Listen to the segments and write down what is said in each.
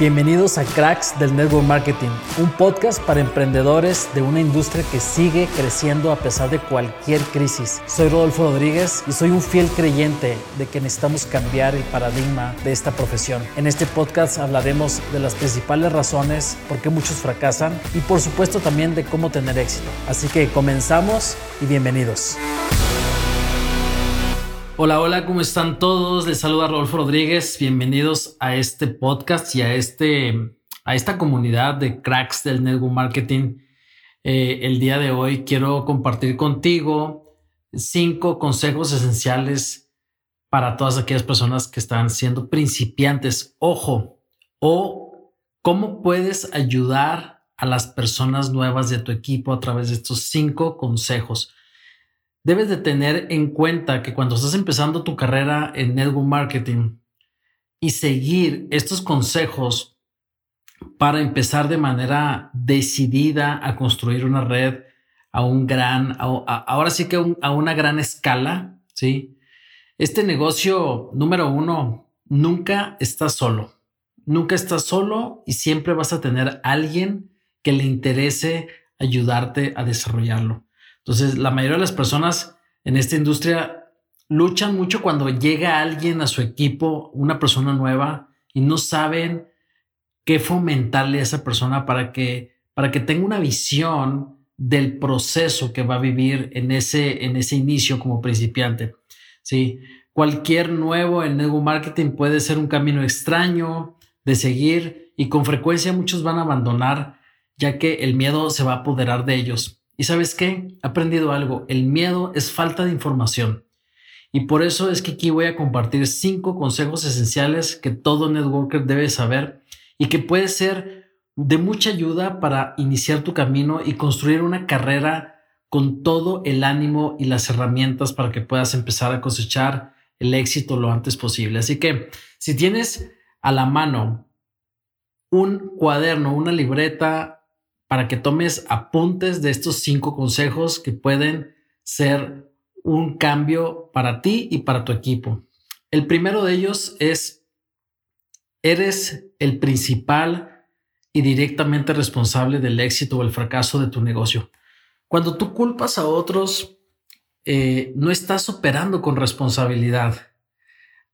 Bienvenidos a Cracks del Network Marketing, un podcast para emprendedores de una industria que sigue creciendo a pesar de cualquier crisis. Soy Rodolfo Rodríguez y soy un fiel creyente de que necesitamos cambiar el paradigma de esta profesión. En este podcast hablaremos de las principales razones por qué muchos fracasan y por supuesto también de cómo tener éxito. Así que comenzamos y bienvenidos. Hola, hola, ¿cómo están todos? Les saluda Rodolfo Rodríguez. Bienvenidos a este podcast y a, este, a esta comunidad de cracks del network marketing. Eh, el día de hoy quiero compartir contigo cinco consejos esenciales para todas aquellas personas que están siendo principiantes. Ojo, o cómo puedes ayudar a las personas nuevas de tu equipo a través de estos cinco consejos debes de tener en cuenta que cuando estás empezando tu carrera en network marketing y seguir estos consejos para empezar de manera decidida a construir una red a un gran, ahora sí que a una gran escala, ¿sí? Este negocio número uno nunca está solo, nunca está solo y siempre vas a tener alguien que le interese ayudarte a desarrollarlo. Entonces, la mayoría de las personas en esta industria luchan mucho cuando llega alguien a su equipo, una persona nueva, y no saben qué fomentarle a esa persona para que, para que tenga una visión del proceso que va a vivir en ese, en ese inicio como principiante. Sí, cualquier nuevo en network marketing puede ser un camino extraño de seguir y con frecuencia muchos van a abandonar ya que el miedo se va a apoderar de ellos. Y sabes qué? He aprendido algo. El miedo es falta de información. Y por eso es que aquí voy a compartir cinco consejos esenciales que todo networker debe saber y que puede ser de mucha ayuda para iniciar tu camino y construir una carrera con todo el ánimo y las herramientas para que puedas empezar a cosechar el éxito lo antes posible. Así que si tienes a la mano un cuaderno, una libreta, para que tomes apuntes de estos cinco consejos que pueden ser un cambio para ti y para tu equipo. El primero de ellos es, eres el principal y directamente responsable del éxito o el fracaso de tu negocio. Cuando tú culpas a otros, eh, no estás operando con responsabilidad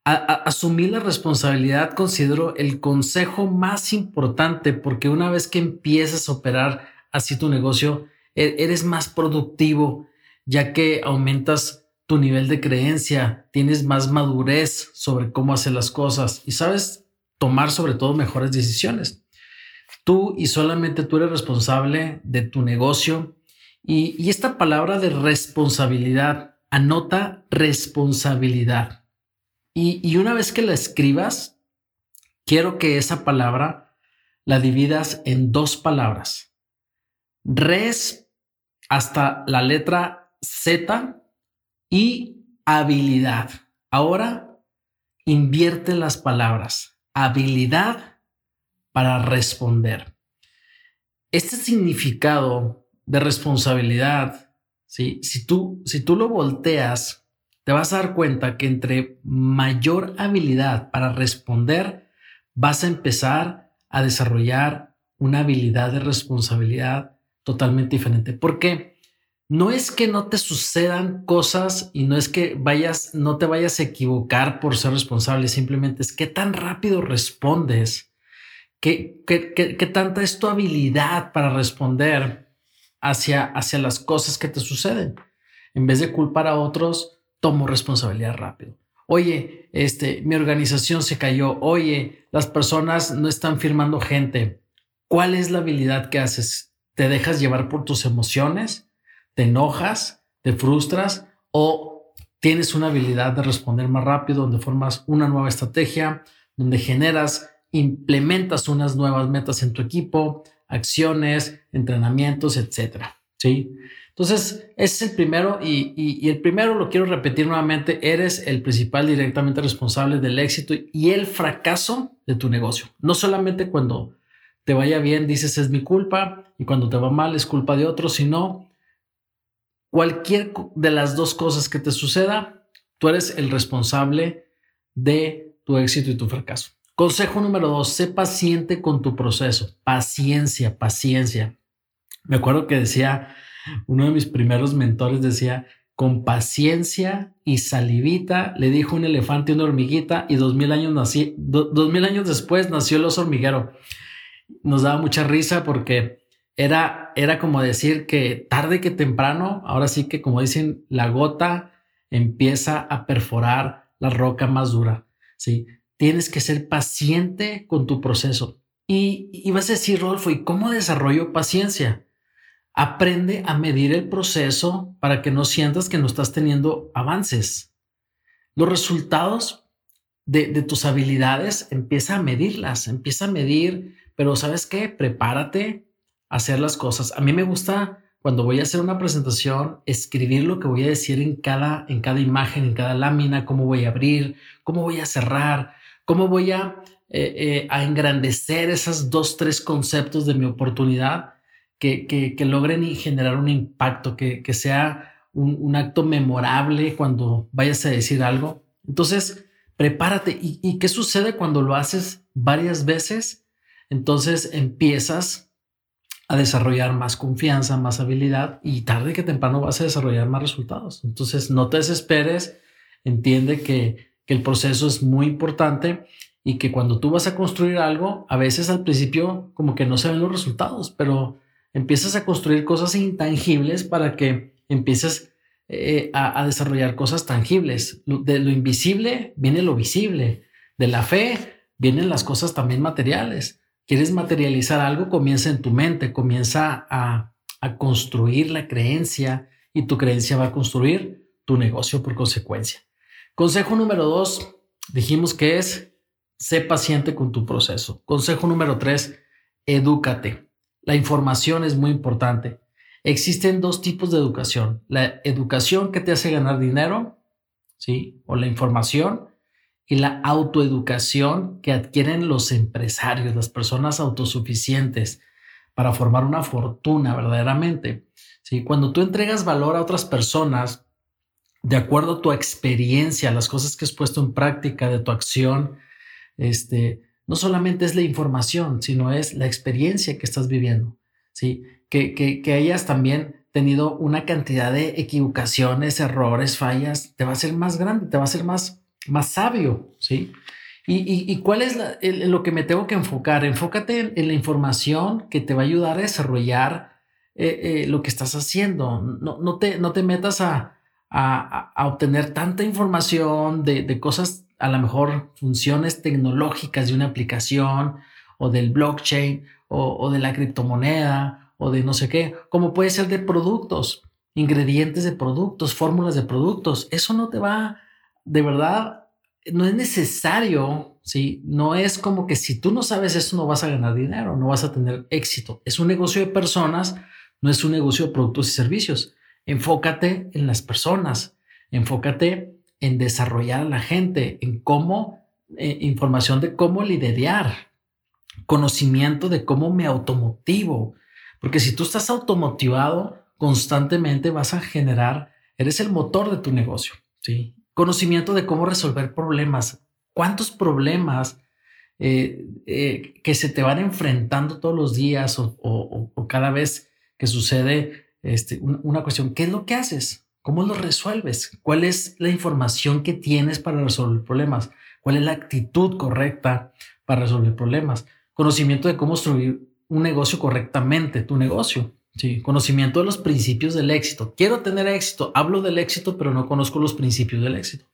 asumir la responsabilidad considero el consejo más importante porque una vez que empiezas a operar así tu negocio, e, eres más productivo ya que aumentas tu nivel de creencia, tienes más madurez sobre cómo hacer las cosas y sabes tomar sobre todo mejores decisiones. Tú y solamente tú eres responsable de tu negocio y esta palabra de responsabilidad, anota responsabilidad. Y, una vez que la escribas, quiero que esa palabra la dividas en dos palabras. Res hasta la letra Z y habilidad. Ahora invierte las palabras. Habilidad para responder. Este significado de responsabilidad, ¿sí? si, tú, si tú lo volteas te vas a dar cuenta que entre mayor habilidad para responder, vas a empezar a desarrollar una habilidad de responsabilidad totalmente diferente. Porque no es que no te sucedan cosas y no es que vayas, no te vayas a equivocar por ser responsable, simplemente es que tan rápido respondes, que, tanta es tu habilidad para responder hacia, hacia las cosas que te suceden. En vez de culpar a otros, tomo responsabilidad rápido. Oye, este, mi organización se cayó. Oye, las personas no están firmando gente. ¿Cuál es la habilidad que haces? ¿Te dejas llevar por tus emociones? ¿Te enojas? ¿Te frustras? ¿O tienes una habilidad de responder más rápido, donde formas una nueva estrategia, donde generas, implementas unas nuevas metas en tu equipo, acciones, entrenamientos, etcétera? Sí. Entonces, ese es el primero y, el primero lo quiero repetir nuevamente, eres el principal directamente responsable del éxito y el fracaso de tu negocio. No solamente cuando te vaya bien dices es mi culpa y cuando te va mal es culpa de otro, sino cualquier de las dos cosas que te suceda, tú eres el responsable de tu éxito y tu fracaso. Consejo número dos, sé paciente con tu proceso. Paciencia, paciencia. Me acuerdo que decía, uno de mis primeros mentores decía, con paciencia y salivita le dijo un elefante a una hormiguita y dos mil años, nací, dos mil años después nació el oso hormiguero. Nos daba mucha risa porque era, era como decir que tarde que temprano, ahora sí que como dicen, la gota empieza a perforar la roca más dura. Sí, tienes que ser paciente con tu proceso. Y, y vas a decir, Rolfo, ¿y cómo desarrollo paciencia? Aprende a medir el proceso para que no sientas que no estás teniendo avances. Los resultados de, tus habilidades empieza a medirlas, empieza a medir, pero ¿sabes qué? Prepárate a hacer las cosas. A mí me gusta cuando voy a hacer una presentación, escribir lo que voy a decir en cada, en cada imagen, en cada lámina, cómo voy a abrir, cómo voy a cerrar, cómo voy a, eh, eh, a engrandecer esos dos, tres conceptos de mi oportunidad que, logren generar un impacto, que, sea un, acto memorable cuando vayas a decir algo. Entonces, prepárate. ¿Y, qué sucede cuando lo haces varias veces? Entonces empiezas a desarrollar más confianza, más habilidad y tarde que temprano vas a desarrollar más resultados. Entonces, no te desesperes, entiende que, que el proceso es muy importante y que cuando tú vas a construir algo, a veces al principio como que no se ven los resultados, pero empiezas a construir cosas intangibles para que empieces eh, a, desarrollar cosas tangibles. De lo invisible viene lo visible. De la fe vienen las cosas también materiales. Quieres materializar algo, comienza en tu mente, comienza a, a construir la creencia y tu creencia va a construir tu negocio por consecuencia. Consejo número dos, dijimos que es, sé paciente con tu proceso. Consejo número tres, edúcate. La información es muy importante. Existen dos tipos de educación. La educación que te hace ganar dinero, ¿sí? O la información y la autoeducación que adquieren los empresarios, las personas autosuficientes para formar una fortuna verdaderamente. ¿sí? Cuando tú entregas valor a otras personas, de acuerdo a tu experiencia, las cosas que has puesto en práctica de tu acción, este, no solamente es la información, sino es la experiencia que estás viviendo, ¿sí? Que, que, hayas también tenido una cantidad de equivocaciones, errores, fallas, te va a ser más grande, te va a ser más, más sabio, ¿sí? ¿Y, y, cuál es lo que me tengo que enfocar? Enfócate en, la información que te va a ayudar a desarrollar eh, eh, lo que estás haciendo. No, no, te, no te metas a, a, a obtener tanta información de, de cosas a lo mejor funciones tecnológicas de una aplicación o del blockchain o, de la criptomoneda o de no sé qué, como puede ser de productos, ingredientes de productos, fórmulas de productos. Eso no te va, de verdad, no es necesario, ¿sí? No es como que si tú no sabes eso no vas a ganar dinero, no vas a tener éxito. Es un negocio de personas, no es un negocio de productos y servicios. Enfócate en las personas, enfócate en desarrollar a la gente, en cómo, eh, información de cómo liderar, conocimiento de cómo me automotivo. Porque si tú estás automotivado, constantemente vas a generar, eres el motor de tu negocio, ¿sí? Conocimiento de cómo resolver problemas. ¿Cuántos problemas eh, eh, que se te van enfrentando todos los días o, cada vez que sucede este, una cuestión? ¿Qué es lo que haces? ¿Cómo lo resuelves? ¿Cuál es la información que tienes para resolver problemas? ¿Cuál es la actitud correcta para resolver problemas? Conocimiento de cómo construir un negocio correctamente, tu negocio. Sí, conocimiento de los principios del éxito. Quiero tener éxito. Hablo del éxito, pero no conozco los principios del éxito.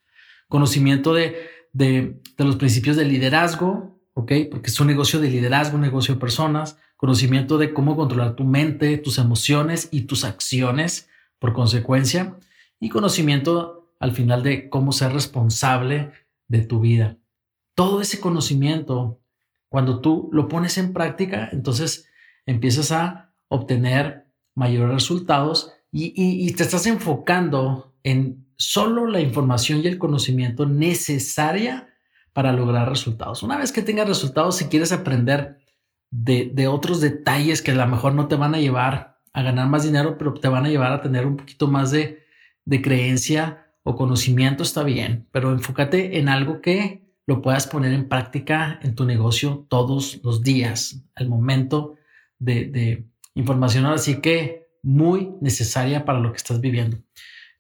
Conocimiento de, de, de los principios del liderazgo, ¿ok? Porque es un negocio de liderazgo, un negocio de personas. Conocimiento de cómo controlar tu mente, tus emociones y tus acciones por consecuencia, y conocimiento al final de cómo ser responsable de tu vida. Todo ese conocimiento, cuando tú lo pones en práctica, entonces empiezas a obtener mayores resultados y, te estás enfocando en solo la información y el conocimiento necesaria para lograr resultados. Una vez que tengas resultados, si quieres aprender de, de, otros detalles que a lo mejor no te van a llevar a ganar más dinero, pero te van a llevar a tener un poquito más de, de creencia o conocimiento, está bien, pero enfócate en algo que lo puedas poner en práctica en tu negocio todos los días, al momento de, de información. Así que muy necesaria para lo que estás viviendo.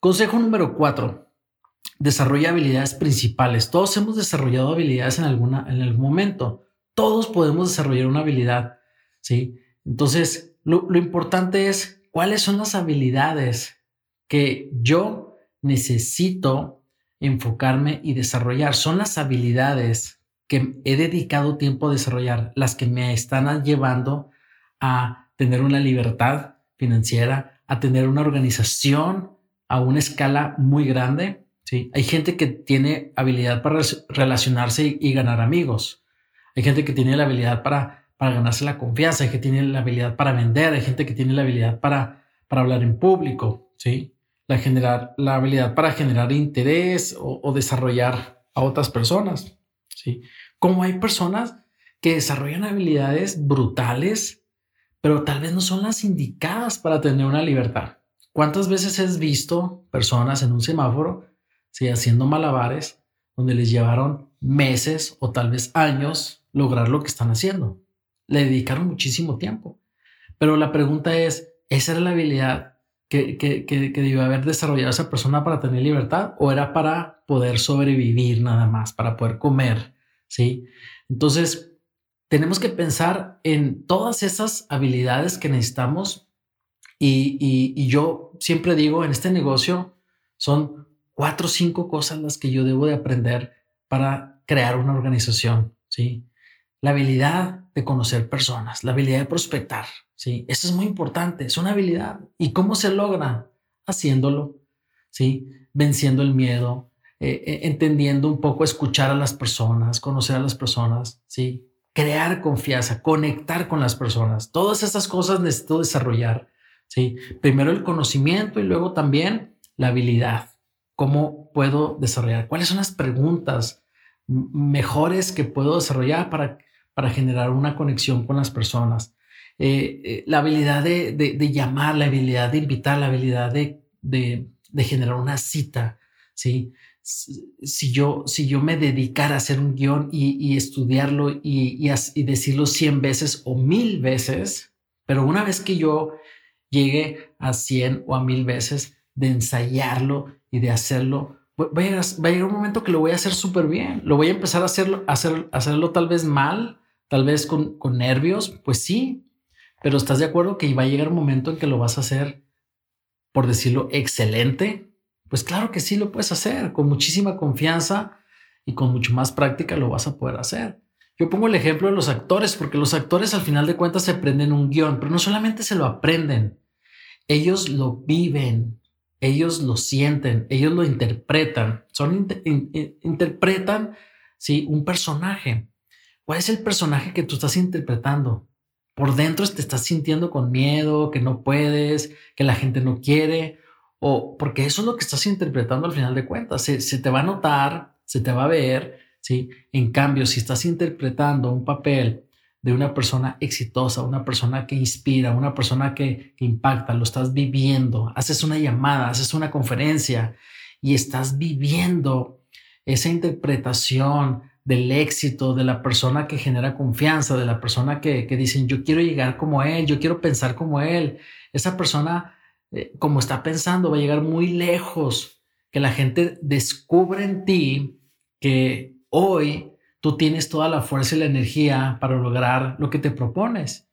Consejo número cuatro. Desarrolla habilidades principales. Todos hemos desarrollado habilidades en alguna, en algún momento. Todos podemos desarrollar una habilidad. Sí. Entonces, lo, importante es cuáles son las habilidades que yo necesito enfocarme y desarrollar. Son las habilidades que he dedicado tiempo a desarrollar, las que me están llevando a tener una libertad financiera, a tener una organización a una escala muy grande. ¿sí? Hay gente que tiene habilidad para relacionarse y, ganar amigos. Hay gente que tiene la habilidad para, para ganarse la confianza. Hay que tiene la habilidad para vender. Hay gente que tiene la habilidad para, para hablar en público. ¿sí? La, generar, la habilidad para generar interés o, o desarrollar a otras personas. ¿sí? Como hay personas que desarrollan habilidades brutales pero tal vez no son las indicadas para tener una libertad. ¿Cuántas veces has visto personas en un semáforo ¿sí? haciendo malabares donde les llevaron meses o tal vez años lograr lo que están haciendo? Le dedicaron muchísimo tiempo. Pero la pregunta es, ¿esa era la habilidad que, que, que, que haber desarrollado esa persona para tener libertad o era para poder sobrevivir nada más, para poder comer? Sí. Entonces, tenemos que pensar en todas esas habilidades que necesitamos y, yo siempre digo, en este negocio son cuatro o cinco cosas las que yo debo de aprender para crear una organización, ¿sí? La habilidad de conocer personas, la habilidad de prospectar, ¿sí? Eso es muy importante, es una habilidad. ¿Y cómo se logra? Haciéndolo, ¿sí? Venciendo el miedo, eh, eh, entendiendo un poco, escuchar a las personas, conocer a las personas, ¿sí? crear confianza, conectar con las personas. Todas esas cosas necesito desarrollar. ¿sí? Primero el conocimiento y luego también la habilidad. ¿Cómo puedo desarrollar? ¿Cuáles son las preguntas mejores que puedo desarrollar para, para generar una conexión con las personas? Eh, eh, la habilidad de, de, llamar, la habilidad de invitar, la habilidad de, de generar una cita. ¿sí? si yo, si yo me dedicara a hacer un guion y, estudiarlo y, y, decirlo 100 veces o mil veces, pero una vez que yo llegue a 100 o a mil veces de ensayarlo y de hacerlo, va a llegar, un momento que lo voy a hacer súper bien. Lo voy a empezar a hacerlo, hacer, hacerlo tal vez mal, tal vez con, con nervios, pues sí, pero estás de acuerdo que va a llegar un momento en que lo vas a hacer, por decirlo, excelente pues claro que sí lo puedes hacer, con muchísima confianza y con mucho más práctica lo vas a poder hacer. Yo pongo el ejemplo de los actores, porque los actores al final de cuentas se aprenden un guion, pero no solamente se lo aprenden, ellos lo viven, ellos lo sienten, ellos lo interpretan, son interpretan sí, un personaje. ¿Cuál es el personaje que tú estás interpretando? Por dentro te estás sintiendo con miedo, que no puedes, que la gente no quiere, o porque eso es lo que estás interpretando al final de cuentas. Se, te va a notar, se te va a ver, ¿sí? En cambio, si estás interpretando un papel de una persona exitosa, una persona que inspira, una persona que impacta, lo estás viviendo, haces una llamada, haces una conferencia y estás viviendo esa interpretación del éxito, de la persona que genera confianza, de la persona que, que dicen, yo quiero llegar como él, yo quiero pensar como él. Esa persona eh, como está pensando, va a llegar muy lejos, que la gente descubre en ti que hoy tú tienes toda la fuerza y la energía para lograr lo que te propones.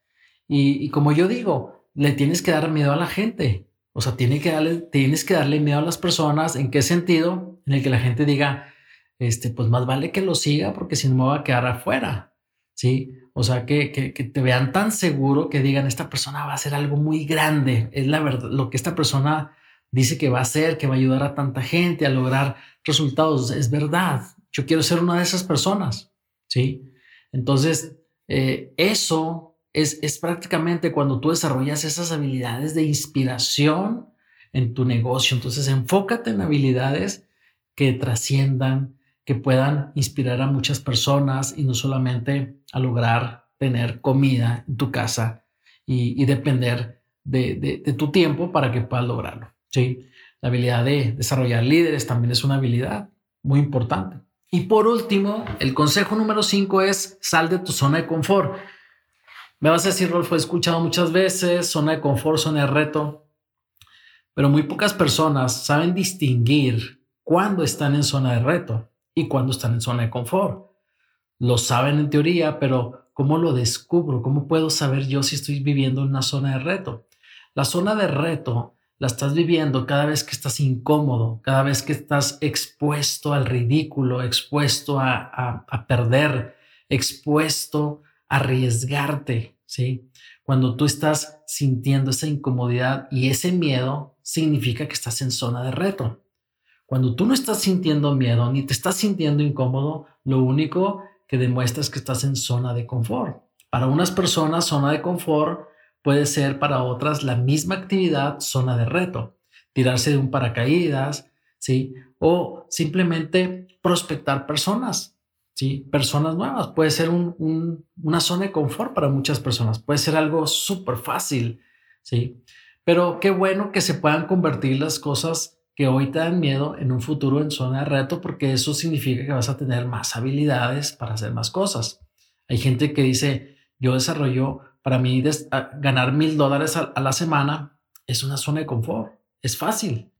Y, como yo digo, le tienes que dar miedo a la gente. O sea, tiene que darle, tienes que darle miedo a las personas. ¿En qué sentido? En el que la gente diga, este, pues más vale que lo siga porque si no me va a quedar afuera. Sí. O sea, que, que, te vean tan seguro que digan, esta persona va a hacer algo muy grande. Es la verdad, lo que esta persona dice que va a hacer, que va a ayudar a tanta gente a lograr resultados. Es verdad. Yo quiero ser una de esas personas. Sí. Entonces, eh, eso es, es prácticamente cuando tú desarrollas esas habilidades de inspiración en tu negocio. Entonces, enfócate en habilidades que trasciendan, que puedan inspirar a muchas personas y no solamente a lograr tener comida en tu casa y, depender de, tu tiempo para que puedas lograrlo. Sí, la habilidad de desarrollar líderes también es una habilidad muy importante. Y por último, el consejo número cinco es sal de tu zona de confort. Me vas a decir, Rolfo, he escuchado muchas veces zona de confort, zona de reto, pero muy pocas personas saben distinguir cuándo están en zona de reto y cuándo están en zona de confort. Lo saben en teoría, pero ¿cómo lo descubro? ¿Cómo puedo saber yo si estoy viviendo en una zona de reto? La zona de reto la estás viviendo cada vez que estás incómodo, cada vez que estás expuesto al ridículo, expuesto a, perder, expuesto a arriesgarte, ¿sí? Cuando tú estás sintiendo esa incomodidad y ese miedo, significa que estás en zona de reto. Cuando tú no estás sintiendo miedo ni te estás sintiendo incómodo, lo único que demuestra es que estás en zona de confort. Para unas personas, zona de confort Puede ser para otras la misma actividad, zona de reto, tirarse de un paracaídas, ¿sí? O simplemente prospectar personas, ¿sí? Personas nuevas. Puede ser una zona de confort para muchas personas. Puede ser algo súper fácil, ¿sí? Pero qué bueno que se puedan convertir las cosas que hoy te dan miedo en un futuro en zona de reto, porque eso significa que vas a tener más habilidades para hacer más cosas. Hay gente que dice, yo desarrollo para mí ganar mil dólares a, la semana es una zona de confort, es fácil,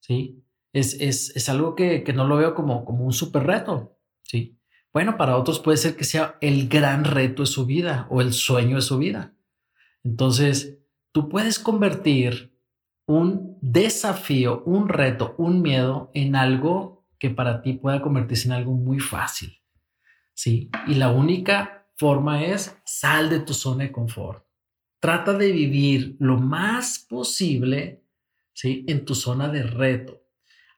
¿sí? Es, es, es algo que, que, no lo veo como, como un super reto, ¿sí? Bueno, para otros puede ser que sea el gran reto de su vida o el sueño de su vida. Entonces, tú puedes convertir un desafío, un reto, un miedo en algo que para ti pueda convertirse en algo muy fácil. Sí, y la única forma es sal de tu zona de confort. Trata de vivir lo más posible ¿sí? en tu zona de reto.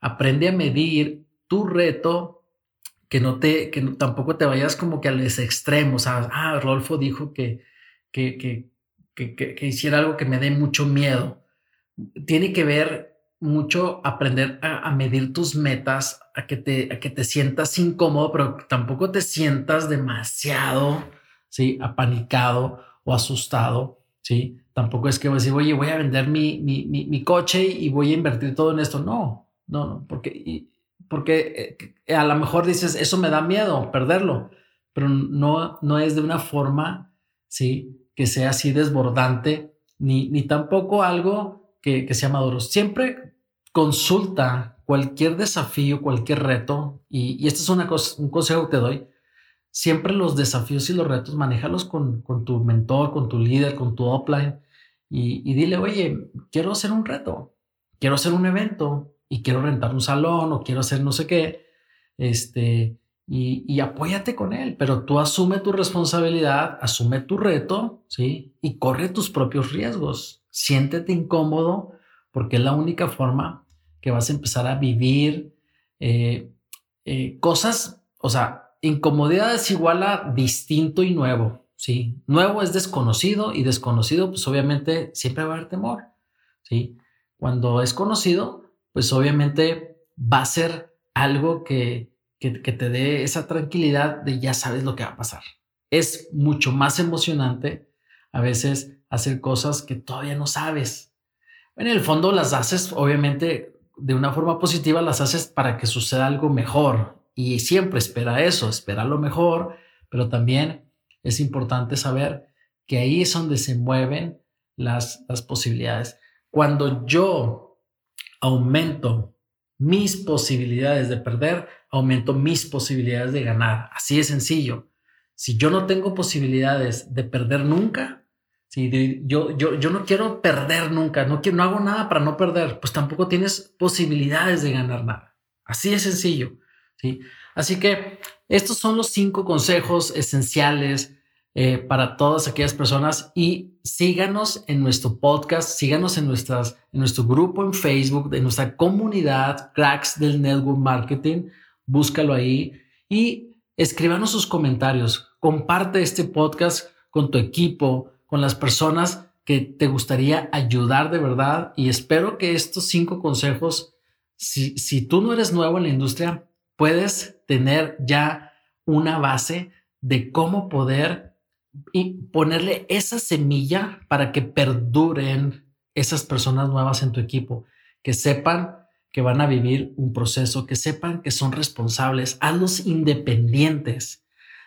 Aprende a medir tu reto, que no te, que tampoco te vayas como que a los extremos. Ah, Rolfo dijo que, que, que, que, hiciera algo que me dé mucho miedo. Tiene que ver mucho aprender a, medir tus metas, a que, te, a que te sientas incómodo, pero tampoco te sientas demasiado, ¿sí? Apanicado o asustado, ¿sí? Tampoco es que voy a decir, oye, voy a vender mi, mi, mi, coche y voy a invertir todo en esto. No, no, no, porque, porque eh, a lo mejor dices, eso me da miedo, perderlo, pero no, no es de una forma, ¿sí? Que sea así desbordante, ni, ni tampoco algo que, sea maduro. Siempre consulta cualquier desafío, cualquier reto, y, este es una cosa, un consejo que te doy. Siempre los desafíos y los retos, manéjalos con, con tu mentor, con tu líder, con tu upline, y, dile, oye, quiero hacer un reto, quiero hacer un evento, y quiero rentar un salón, o quiero hacer no sé qué, este, y, y, apóyate con él, pero tú asume tu responsabilidad, asume tu reto, ¿sí? Y corre tus propios riesgos siéntete incómodo porque es la única forma que vas a empezar a vivir eh, eh, cosas, o sea, incomodidad es igual a distinto y nuevo, ¿sí? Nuevo es desconocido y desconocido, pues obviamente siempre va a haber temor, ¿sí? Cuando es conocido, pues obviamente va a ser algo que, que te dé esa tranquilidad de ya sabes lo que va a pasar. Es mucho más emocionante a veces hacer cosas que todavía no sabes. En el fondo las haces, obviamente, de una forma positiva, las haces para que suceda algo mejor. Y siempre espera eso, espera lo mejor, pero también es importante saber que ahí es donde se mueven las, las posibilidades. Cuando yo aumento mis posibilidades de perder, aumento mis posibilidades de ganar. Así de sencillo. Si yo no tengo posibilidades de perder nunca, si yo, yo, yo no quiero perder nunca, no, quiero, no hago nada para no perder, pues tampoco tienes posibilidades de ganar nada. Así de sencillo. ¿sí? Así que estos son los cinco consejos esenciales eh, para todas aquellas personas y síganos en nuestro podcast, síganos en, nuestras, en nuestro grupo en Facebook, en nuestra comunidad Cracks del Network Marketing. Búscalo ahí y escríbanos sus comentarios. Comparte este podcast con tu equipo, con las personas que te gustaría ayudar de verdad y espero que estos cinco consejos, si, si tú no eres nuevo en la industria, puedes tener ya una base de cómo poder y ponerle esa semilla para que perduren esas personas nuevas en tu equipo, que sepan que van a vivir un proceso, que sepan que son responsables, hazlos independientes.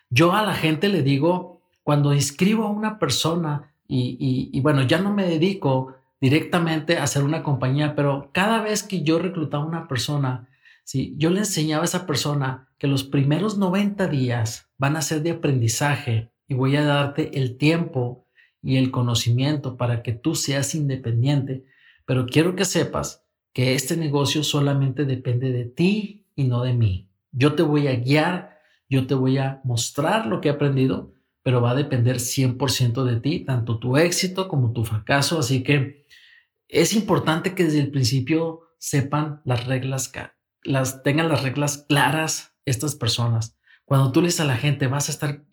Yo a la gente le digo, cuando inscribo a una persona y, bueno, ya no me dedico directamente a hacer una compañía, pero cada vez que yo reclutaba a una persona, si yo le enseñaba a esa persona que los primeros 90 días van a ser de aprendizaje y voy a darte el tiempo y el conocimiento para que tú seas independiente, pero quiero que sepas que este negocio solamente depende de ti y no de mí. Yo te voy a guiar, yo te voy a mostrar lo que he aprendido, pero va a depender 100% de ti, tanto tu éxito como tu fracaso. Así que es importante que desde el principio sepan las reglas, las tengan las reglas claras estas personas. Cuando tú le a la gente, vas a estar,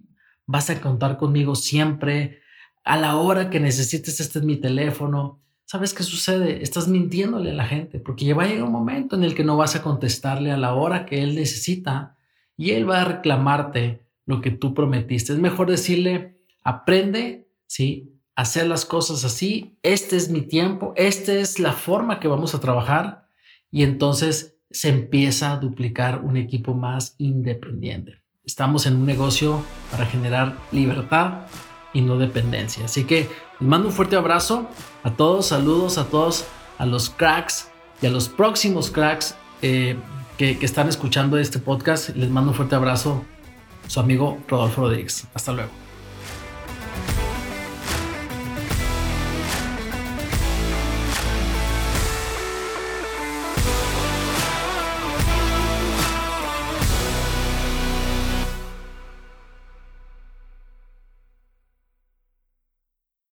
vas a contar conmigo siempre, a la hora que necesites, este es mi teléfono. ¿Sabes qué sucede? Estás mintiéndole a la gente porque va a llegar un momento en el que no vas a contestarle a la hora que él necesita y él va a reclamarte lo que tú prometiste. Es mejor decirle, aprende, ¿sí? Hacer las cosas así. Este es mi tiempo. Esta es la forma que vamos a trabajar. Y entonces se empieza a duplicar un equipo más independiente. Estamos en un negocio para generar libertad y no dependencia. Así que les mando un fuerte abrazo a todos, saludos a todos, a los cracks y a los próximos cracks eh, que, que están escuchando este podcast. Les mando un fuerte abrazo, su amigo Rodolfo Rodríguez. Hasta luego.